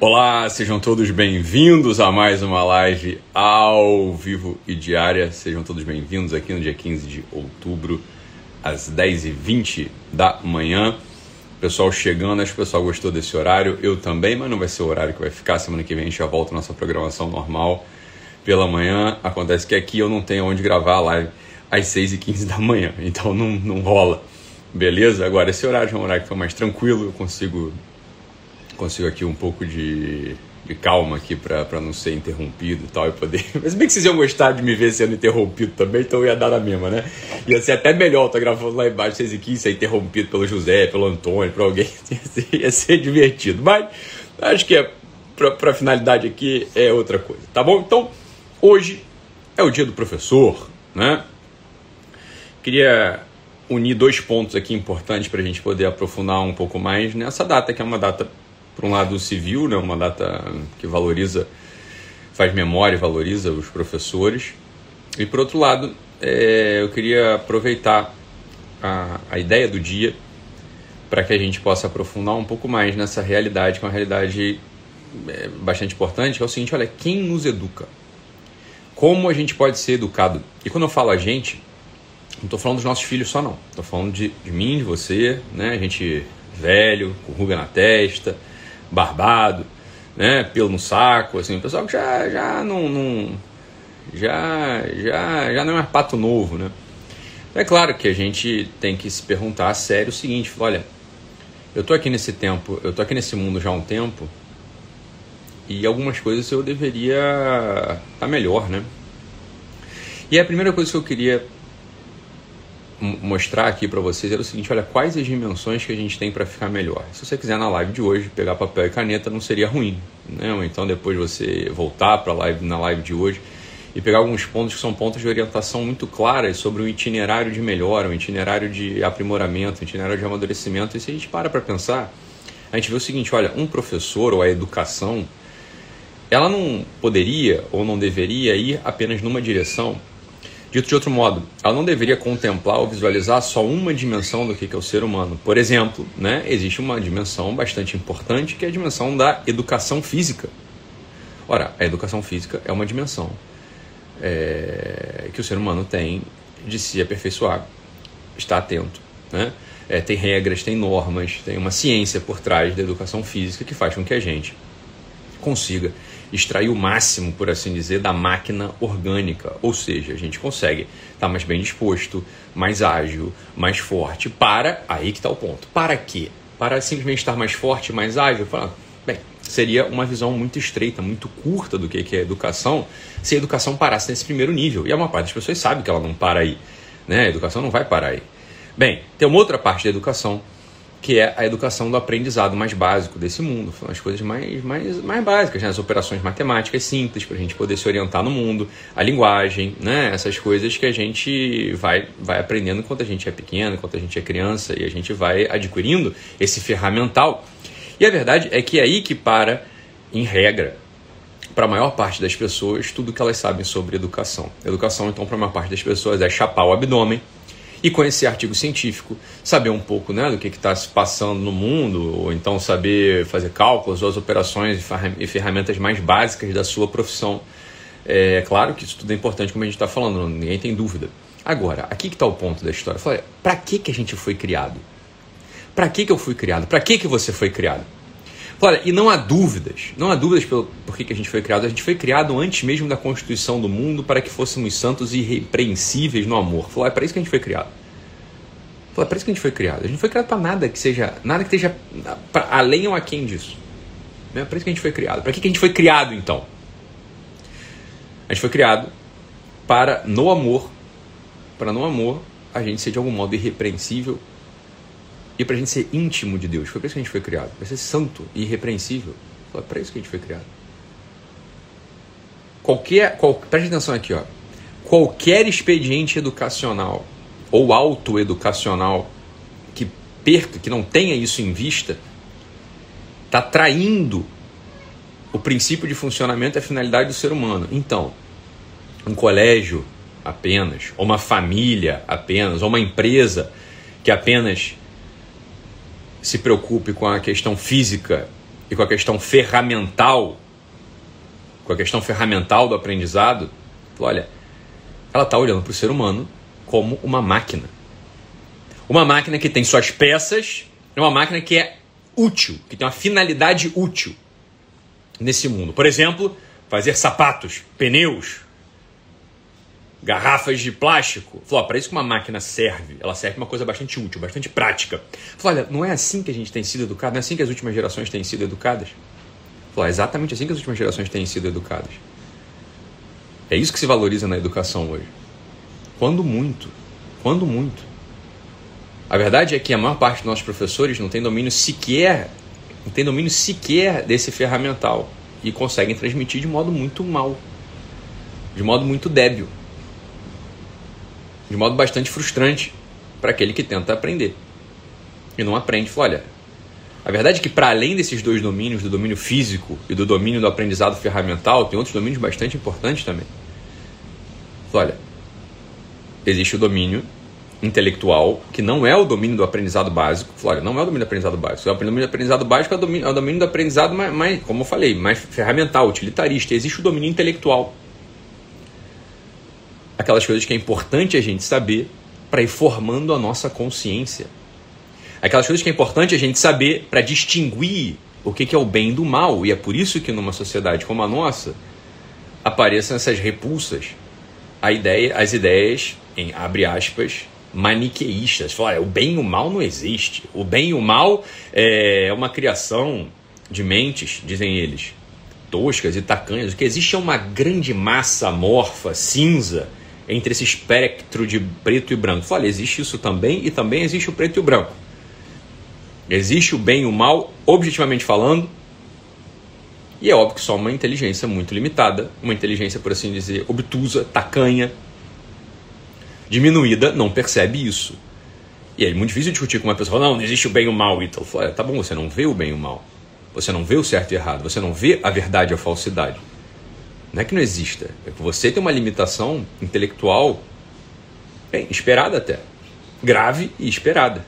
Olá, sejam todos bem-vindos a mais uma live ao vivo e diária. Sejam todos bem-vindos aqui no dia 15 de outubro, às 10h20 da manhã. Pessoal chegando, acho que o pessoal gostou desse horário. Eu também, mas não vai ser o horário que vai ficar. Semana que vem a gente já volta à nossa programação normal pela manhã. Acontece que aqui eu não tenho onde gravar a live às 6h15 da manhã, então não, não rola. Beleza? Agora, esse horário é um horário que foi mais tranquilo, eu consigo consigo aqui um pouco de, de calma aqui para não ser interrompido e tal, e poder. Mas bem que vocês iam gostar de me ver sendo interrompido também, então ia dar na mesma, né? Ia ser até melhor estar gravando lá embaixo, vocês aqui ser interrompido pelo José, pelo Antônio, por alguém. Ia ser, ia ser divertido. Mas acho que é, para finalidade aqui é outra coisa, tá bom? Então, hoje é o dia do professor, né? Queria unir dois pontos aqui importantes para a gente poder aprofundar um pouco mais nessa data, que é uma data por um lado civil, né, uma data que valoriza, faz memória e valoriza os professores, e por outro lado, é, eu queria aproveitar a, a ideia do dia para que a gente possa aprofundar um pouco mais nessa realidade, que é uma realidade é, bastante importante, que é o seguinte, olha, quem nos educa? Como a gente pode ser educado? E quando eu falo a gente, não estou falando dos nossos filhos só não, estou falando de, de mim, de você, né, a gente velho, com ruga na testa, barbado, né, pelo no saco, assim, o pessoal que já, já não, não já, já, já não é mais pato novo, né? É claro que a gente tem que se perguntar a sério o seguinte, olha, eu tô aqui nesse tempo, eu tô aqui nesse mundo já há um tempo e algumas coisas eu deveria estar tá melhor, né? E a primeira coisa que eu queria mostrar aqui para vocês era o seguinte, olha, quais as dimensões que a gente tem para ficar melhor. Se você quiser na live de hoje pegar papel e caneta, não seria ruim, né? Ou então depois você voltar para live na live de hoje e pegar alguns pontos que são pontos de orientação muito claras sobre um itinerário de melhora, um itinerário de aprimoramento, um itinerário de amadurecimento. E se a gente para para pensar, a gente vê o seguinte, olha, um professor ou a educação, ela não poderia ou não deveria ir apenas numa direção Dito de outro modo, ela não deveria contemplar ou visualizar só uma dimensão do que é o ser humano. Por exemplo, né, existe uma dimensão bastante importante que é a dimensão da educação física. Ora, a educação física é uma dimensão é, que o ser humano tem de se aperfeiçoar, estar atento. Né? É, tem regras, tem normas, tem uma ciência por trás da educação física que faz com que a gente consiga extrair o máximo, por assim dizer, da máquina orgânica. Ou seja, a gente consegue estar mais bem disposto, mais ágil, mais forte. Para, aí que está o ponto. Para quê? Para simplesmente estar mais forte, mais ágil? Falar, bem, seria uma visão muito estreita, muito curta do que é educação, se a educação parasse nesse primeiro nível. E a maior parte das pessoas sabe que ela não para aí. Né? A educação não vai parar aí. Bem, tem uma outra parte da educação que é a educação do aprendizado mais básico desse mundo. São as coisas mais, mais, mais básicas, né? as operações matemáticas simples para a gente poder se orientar no mundo, a linguagem, né? essas coisas que a gente vai, vai aprendendo enquanto a gente é pequeno, enquanto a gente é criança e a gente vai adquirindo esse ferramental. E a verdade é que é aí que para, em regra, para a maior parte das pessoas, tudo que elas sabem sobre educação. Educação, então, para a maior parte das pessoas é chapar o abdômen, e conhecer artigo científico, saber um pouco né, do que está se passando no mundo, ou então saber fazer cálculos ou as operações e ferramentas mais básicas da sua profissão. É claro que isso tudo é importante, como a gente está falando, ninguém tem dúvida. Agora, aqui que está o ponto da história. Para que, que a gente foi criado? Para que, que eu fui criado? Para que, que você foi criado? Olha, e não há dúvidas, não há dúvidas pelo, por que, a gente foi criado. A gente foi criado antes mesmo da constituição do mundo para que fôssemos santos e irrepreensíveis no amor. Falou, é para isso que a gente foi criado. Falou, é para isso que a gente foi criado. A gente não foi criado para nada que seja, nada que esteja além ou aquém disso. É para isso que a gente foi criado. Para que, que a gente foi criado então? A gente foi criado para, no amor, para no amor, a gente ser de algum modo irrepreensível e para a gente ser íntimo de Deus. Foi para isso que a gente foi criado. Para ser santo e irrepreensível. Foi para isso que a gente foi criado. Qualquer, qual, preste atenção aqui, ó. Qualquer expediente educacional ou autoeducacional que perca, que não tenha isso em vista, está traindo o princípio de funcionamento e a finalidade do ser humano. Então, um colégio apenas, ou uma família apenas, ou uma empresa que apenas se preocupe com a questão física e com a questão ferramental, com a questão ferramental do aprendizado, olha, ela está olhando para o ser humano como uma máquina. Uma máquina que tem suas peças, é uma máquina que é útil, que tem uma finalidade útil nesse mundo. Por exemplo, fazer sapatos, pneus, garrafas de plástico. Falou, para isso que uma máquina serve. Ela serve uma coisa bastante útil, bastante prática. Falou, olha, não é assim que a gente tem sido educado, não é assim que as últimas gerações têm sido educadas? Falou, é exatamente assim que as últimas gerações têm sido educadas. É isso que se valoriza na educação hoje. Quando muito. Quando muito. A verdade é que a maior parte dos nossos professores não tem domínio sequer, não tem domínio sequer desse ferramental e conseguem transmitir de modo muito mal, de modo muito débil de modo bastante frustrante para aquele que tenta aprender e não aprende. Fala, olha, a verdade é que para além desses dois domínios, do domínio físico e do domínio do aprendizado ferramental, tem outros domínios bastante importantes também. Fala, olha, existe o domínio intelectual, que não é o domínio do aprendizado básico. Fala, olha, não é o domínio do aprendizado básico. O domínio do aprendizado básico é o domínio, é o domínio do aprendizado mais, mais, como eu falei, mais ferramental, utilitarista. Existe o domínio intelectual, aquelas coisas que é importante a gente saber para ir formando a nossa consciência. Aquelas coisas que é importante a gente saber para distinguir o que, é o bem do mal. E é por isso que numa sociedade como a nossa aparecem essas repulsas a ideia, as ideias, em abre aspas, maniqueístas. Fala, o bem e o mal não existe. O bem e o mal é uma criação de mentes, dizem eles, toscas e tacanhas. O que existe é uma grande massa amorfa, cinza, entre esse espectro de preto e branco. Olha, existe isso também e também existe o preto e o branco. Existe o bem e o mal, objetivamente falando, e é óbvio que só uma inteligência muito limitada, uma inteligência, por assim dizer, obtusa, tacanha, diminuída, não percebe isso. E é muito difícil discutir com uma pessoa, não, não existe o bem e o mal, Ítalo. Fala, tá bom, você não vê o bem e o mal. Você não vê o certo e o errado, você não vê a verdade e a falsidade. Não é que não exista, é que você tem uma limitação intelectual bem, esperada até. Grave e esperada.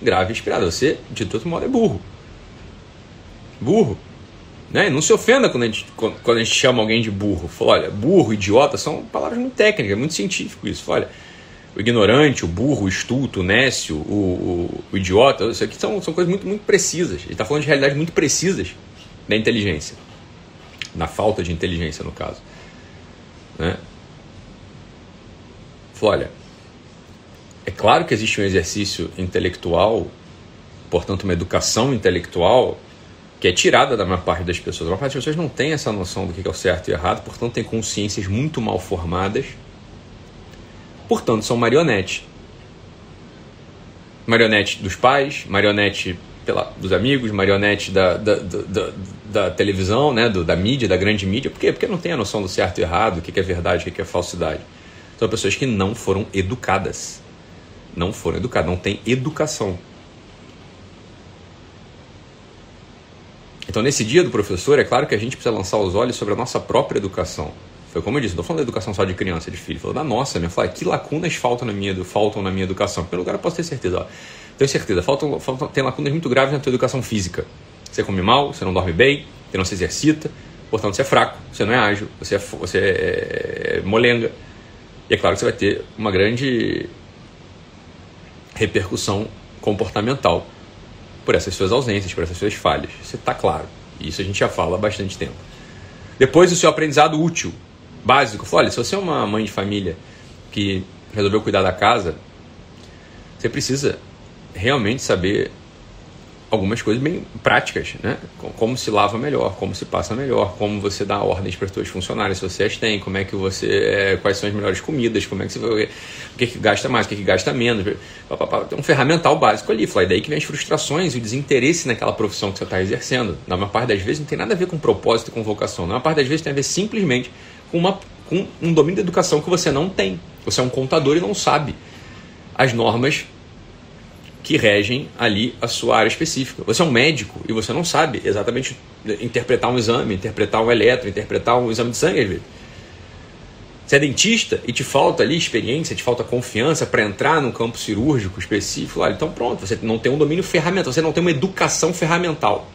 Grave e esperada. Você, de todo modo, é burro. Burro. Né? Não se ofenda quando a, gente, quando a gente chama alguém de burro. Fala, olha, burro, idiota, são palavras muito técnicas, muito científico isso. Fala, olha, o ignorante, o burro, o estulto, o nécio, o, o, o idiota, isso aqui são, são coisas muito, muito precisas. Ele está falando de realidades muito precisas da inteligência na falta de inteligência no caso. Né? Olha, é claro que existe um exercício intelectual, portanto uma educação intelectual que é tirada da maior parte das pessoas. A maior parte das pessoas não tem essa noção do que é o certo e errado, portanto tem consciências muito mal formadas, portanto são marionetes. Marionete dos pais, marionete pela, dos amigos, marionete da, da, da, da televisão, né, do, da mídia, da grande mídia. Por quê? Porque não tem a noção do certo e errado, o que é verdade, o que é falsidade. São pessoas que não foram educadas. Não foram educadas, não tem educação. Então, nesse dia do professor, é claro que a gente precisa lançar os olhos sobre a nossa própria educação. Foi como eu disse, não falando da educação só de criança, de filho, falando da nossa, minha. Falei, que lacunas faltam na minha, faltam na minha educação? Pelo lugar eu posso ter certeza. Ó, tenho certeza, faltam, faltam, tem lacunas muito graves na tua educação física. Você come mal, você não dorme bem, você não se exercita, portanto você é fraco, você não é ágil, você é, você é, é molenga. E é claro que você vai ter uma grande repercussão comportamental por essas suas ausências, por essas suas falhas. Isso está claro. Isso a gente já fala há bastante tempo. Depois o seu aprendizado útil, básico. Olha, se você é uma mãe de família que resolveu cuidar da casa, você precisa realmente saber algumas coisas bem práticas, né? Como se lava melhor, como se passa melhor, como você dá ordens para as suas funcionárias, se você as tem, como é que você, é, quais são as melhores comidas, como é que você o que, que gasta mais, o que, que gasta menos, tem um ferramental básico ali, foi daí que vem as frustrações e o desinteresse naquela profissão que você está exercendo. Na maior parte das vezes não tem nada a ver com propósito e com vocação, na maior parte das vezes tem a ver simplesmente uma, com um domínio da educação que você não tem. Você é um contador e não sabe as normas que regem ali a sua área específica. Você é um médico e você não sabe exatamente interpretar um exame, interpretar um eletro, interpretar um exame de sangue. Você é dentista e te falta ali experiência, te falta confiança para entrar no campo cirúrgico específico, então pronto, você não tem um domínio ferramental, você não tem uma educação ferramental.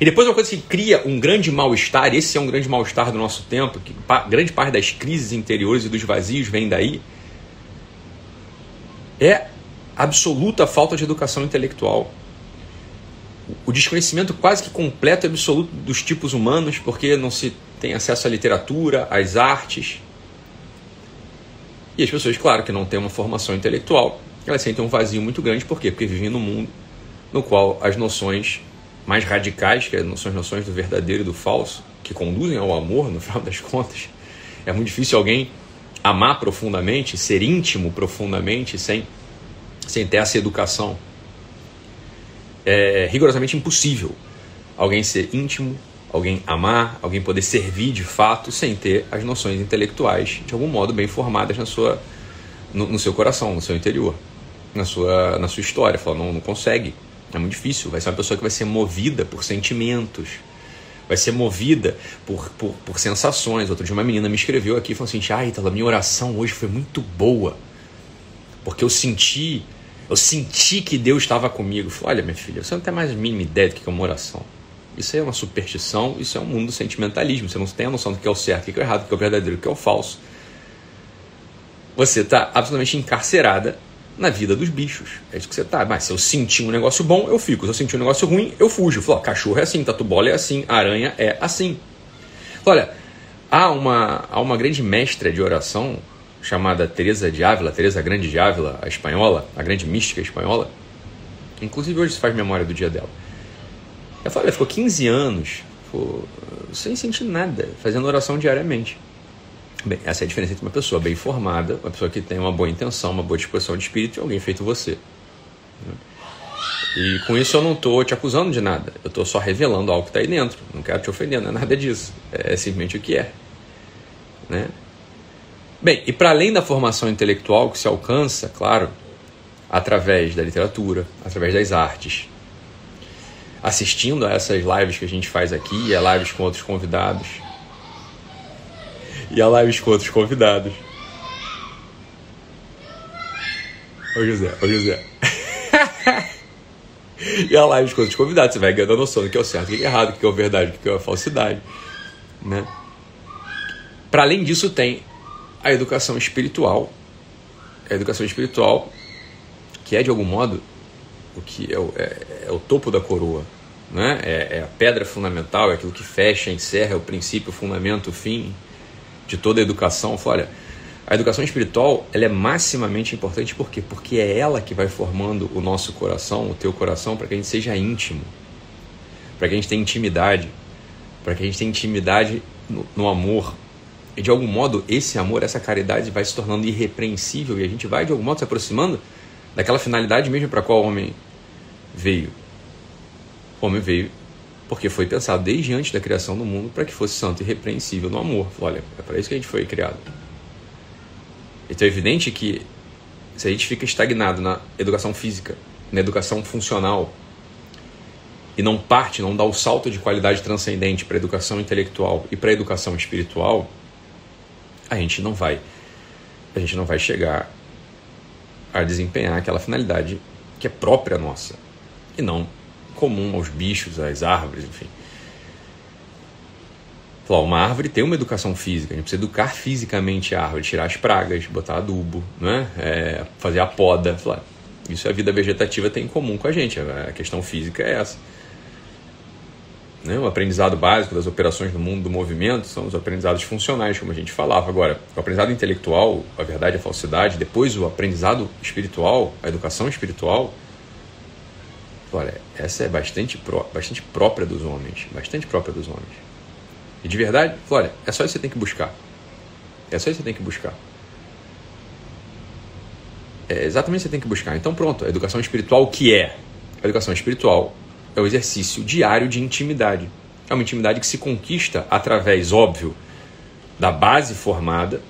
E depois uma coisa que cria um grande mal-estar, esse é um grande mal-estar do nosso tempo, que grande parte das crises interiores e dos vazios vem daí, é absoluta falta de educação intelectual. O desconhecimento quase que completo e absoluto dos tipos humanos, porque não se tem acesso à literatura, às artes. E as pessoas, claro, que não têm uma formação intelectual, elas sentem um vazio muito grande, por quê? Porque vivem num mundo no qual as noções mais radicais, que são as noções do verdadeiro e do falso, que conduzem ao amor, no final das contas, é muito difícil alguém amar profundamente, ser íntimo profundamente, sem, sem ter essa educação. É rigorosamente impossível alguém ser íntimo, alguém amar, alguém poder servir de fato sem ter as noções intelectuais de algum modo bem formadas na sua, no, no seu coração, no seu interior, na sua, na sua história. Fala, não, não consegue, é muito difícil. Vai ser uma pessoa que vai ser movida por sentimentos, vai ser movida por, por, por sensações. Outro dia uma menina me escreveu aqui e falou assim: Ah, Itala, minha oração hoje foi muito boa, porque eu senti, eu senti que Deus estava comigo. Eu falei, Olha, minha filha, você não tem mais a mínima ideia do que é uma oração. Isso é uma superstição, isso é um mundo do sentimentalismo. Você não tem a noção do que é o certo, do que é o errado, do que é o verdadeiro, do que é o falso. Você está absolutamente encarcerada na vida dos bichos. É isso que você tá. Mas se eu sentir um negócio bom, eu fico. Se eu sentir um negócio ruim, eu fujo. Falo, cachorro é assim, tatu bola é assim, aranha é assim. Olha, há uma, há uma grande mestra de oração chamada Teresa de Ávila, Teresa Grande de Ávila, a espanhola, a grande mística espanhola. Inclusive hoje se faz memória do dia dela. Ela, falou, ela ficou 15 anos ficou, sem sentir nada, fazendo oração diariamente. Bem, essa é a diferença entre uma pessoa bem formada, uma pessoa que tem uma boa intenção, uma boa disposição de espírito e alguém feito você. E com isso eu não estou te acusando de nada, eu estou só revelando algo que está aí dentro. Não quero te ofender, não é nada disso. É simplesmente o que é. Né? Bem, e para além da formação intelectual que se alcança, claro, através da literatura, através das artes, assistindo a essas lives que a gente faz aqui, e lives com outros convidados, e a lives com outros convidados. Ô José, ô José. e a lives com outros convidados, você vai ganhando a noção do que é o certo, do que é errado, do que é a verdade, do que é a falsidade. Né? Para além disso, tem a educação espiritual. A educação espiritual, que é de algum modo o que é o, é, é o topo da coroa. Né? É, é, a pedra fundamental, é aquilo que fecha, encerra, é o princípio, o fundamento, o fim de toda a educação. Olha, a educação espiritual ela é maximamente importante por quê? Porque é ela que vai formando o nosso coração, o teu coração, para que a gente seja íntimo, para que a gente tenha intimidade, para que a gente tenha intimidade no, no amor. E de algum modo, esse amor, essa caridade vai se tornando irrepreensível e a gente vai de algum modo se aproximando daquela finalidade mesmo para qual o homem veio. O homem veio porque foi pensado desde antes da criação do mundo para que fosse santo e repreensível no amor. Olha, é para isso que a gente foi criado. Então é evidente que se a gente fica estagnado na educação física, na educação funcional, e não parte, não dá o salto de qualidade transcendente para a educação intelectual e para a educação espiritual, a gente não vai a gente não vai chegar a desempenhar aquela finalidade que é própria nossa e não comum aos bichos, às árvores, enfim. Falar, uma árvore tem uma educação física, a gente precisa educar fisicamente a árvore, tirar as pragas, botar adubo, né? É, fazer a poda. Isso a vida vegetativa tem em comum com a gente, a questão física é essa. Né? O aprendizado básico das operações do mundo do movimento são os aprendizados funcionais, como a gente falava. Agora, o aprendizado intelectual, a verdade, a falsidade, depois o aprendizado espiritual, a educação espiritual, Olha, essa é bastante, pró bastante própria dos homens, bastante própria dos homens. E de verdade, olha, é só isso que você tem que buscar. É só isso que você tem que buscar. É exatamente isso que você tem que buscar. Então pronto, a educação espiritual o que é? A educação espiritual é o exercício diário de intimidade. É uma intimidade que se conquista através, óbvio, da base formada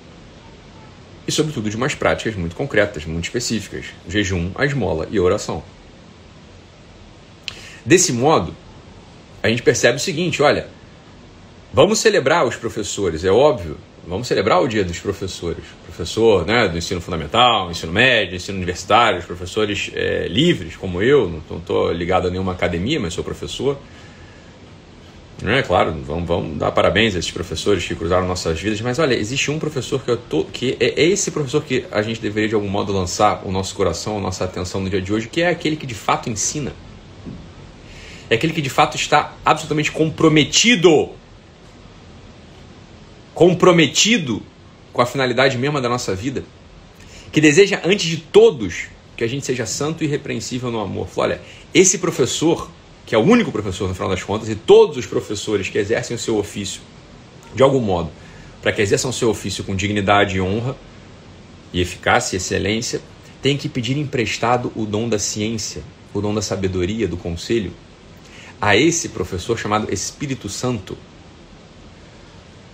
e, sobretudo, de umas práticas muito concretas, muito específicas: jejum, a esmola e a oração. Desse modo, a gente percebe o seguinte: olha, vamos celebrar os professores, é óbvio, vamos celebrar o dia dos professores. Professor né, do ensino fundamental, ensino médio, ensino universitário, os professores é, livres, como eu, não estou ligado a nenhuma academia, mas sou professor. É claro, vamos, vamos dar parabéns a esses professores que cruzaram nossas vidas, mas olha, existe um professor que eu tô, que é, é esse professor que a gente deveria de algum modo lançar o nosso coração, a nossa atenção no dia de hoje, que é aquele que de fato ensina. É aquele que de fato está absolutamente comprometido comprometido com a finalidade mesma da nossa vida, que deseja antes de todos que a gente seja santo e irrepreensível no amor. Falou, olha, esse professor que é o único professor no final das contas, e todos os professores que exercem o seu ofício de algum modo, para que exerçam o seu ofício com dignidade e honra, e eficácia e excelência, têm que pedir emprestado o dom da ciência, o dom da sabedoria, do conselho, a esse professor chamado Espírito Santo.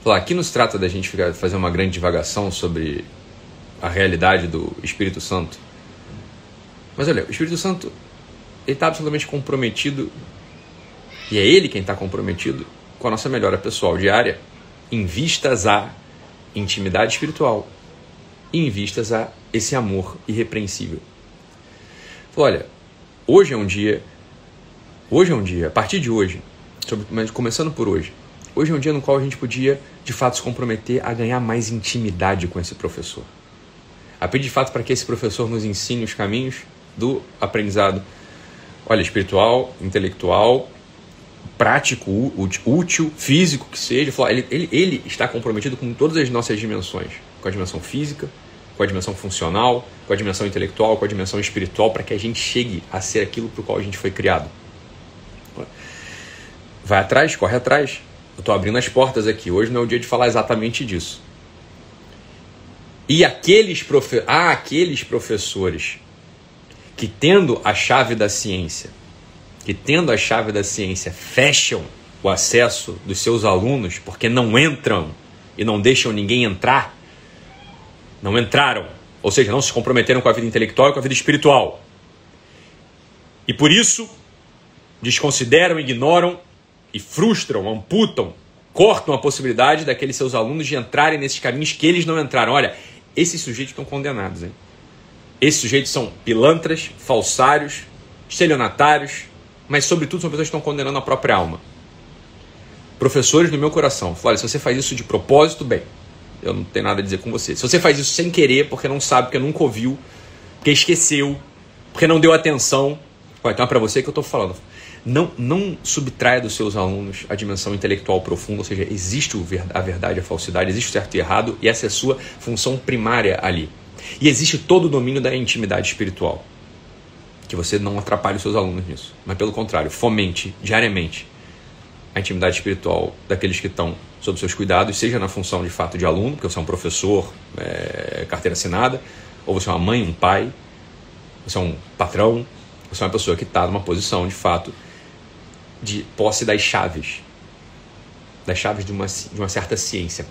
Aqui não se trata da gente fazer uma grande divagação sobre a realidade do Espírito Santo. Mas olha, o Espírito Santo está absolutamente comprometido, e é ele quem está comprometido com a nossa melhora pessoal diária, em vistas à intimidade espiritual em vistas a esse amor irrepreensível. Olha, hoje é um dia, hoje é um dia, a partir de hoje, sobre, mas começando por hoje, hoje é um dia no qual a gente podia de fato se comprometer a ganhar mais intimidade com esse professor. A pedir de fato para que esse professor nos ensine os caminhos do aprendizado olha, espiritual, intelectual, prático, útil, físico que seja. Ele, ele, ele está comprometido com todas as nossas dimensões, com a dimensão física, com a dimensão funcional, com a dimensão intelectual, com a dimensão espiritual, para que a gente chegue a ser aquilo para o qual a gente foi criado. Vai atrás, corre atrás. Eu estou abrindo as portas aqui. Hoje não é o dia de falar exatamente disso. E aqueles, profe... ah, aqueles professores que tendo a chave da ciência, que tendo a chave da ciência fecham o acesso dos seus alunos porque não entram e não deixam ninguém entrar, não entraram, ou seja, não se comprometeram com a vida intelectual e com a vida espiritual. E por isso desconsideram, ignoram e frustram, amputam, cortam a possibilidade daqueles seus alunos de entrarem nesses caminhos que eles não entraram. Olha, esses sujeitos estão condenados, hein? Esses sujeitos são pilantras, falsários, estelionatários, mas sobretudo são pessoas que estão condenando a própria alma. Professores do meu coração, falaram, se você faz isso de propósito, bem, eu não tenho nada a dizer com você. Se você faz isso sem querer, porque não sabe, porque nunca ouviu, porque esqueceu, porque não deu atenção, então é para você que eu estou falando. Não, não subtraia dos seus alunos a dimensão intelectual profunda, ou seja, existe a verdade a falsidade, existe o certo e errado, e essa é a sua função primária ali. E existe todo o domínio da intimidade espiritual. Que você não atrapalhe os seus alunos nisso. Mas pelo contrário, fomente diariamente a intimidade espiritual daqueles que estão sob seus cuidados, seja na função de fato de aluno, porque você é um professor, é, carteira assinada, ou você é uma mãe, um pai, você é um patrão, você é uma pessoa que está numa posição de fato de posse das chaves, das chaves de uma, de uma certa ciência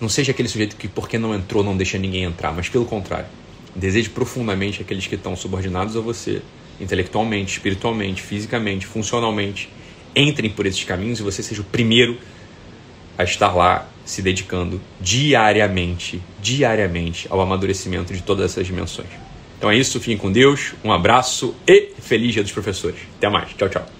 não seja aquele sujeito que, porque não entrou, não deixa ninguém entrar, mas pelo contrário. Deseje profundamente aqueles que estão subordinados a você, intelectualmente, espiritualmente, fisicamente, funcionalmente. Entrem por esses caminhos e você seja o primeiro a estar lá se dedicando diariamente, diariamente ao amadurecimento de todas essas dimensões. Então é isso, fiquem com Deus, um abraço e feliz Dia dos Professores. Até mais, tchau, tchau.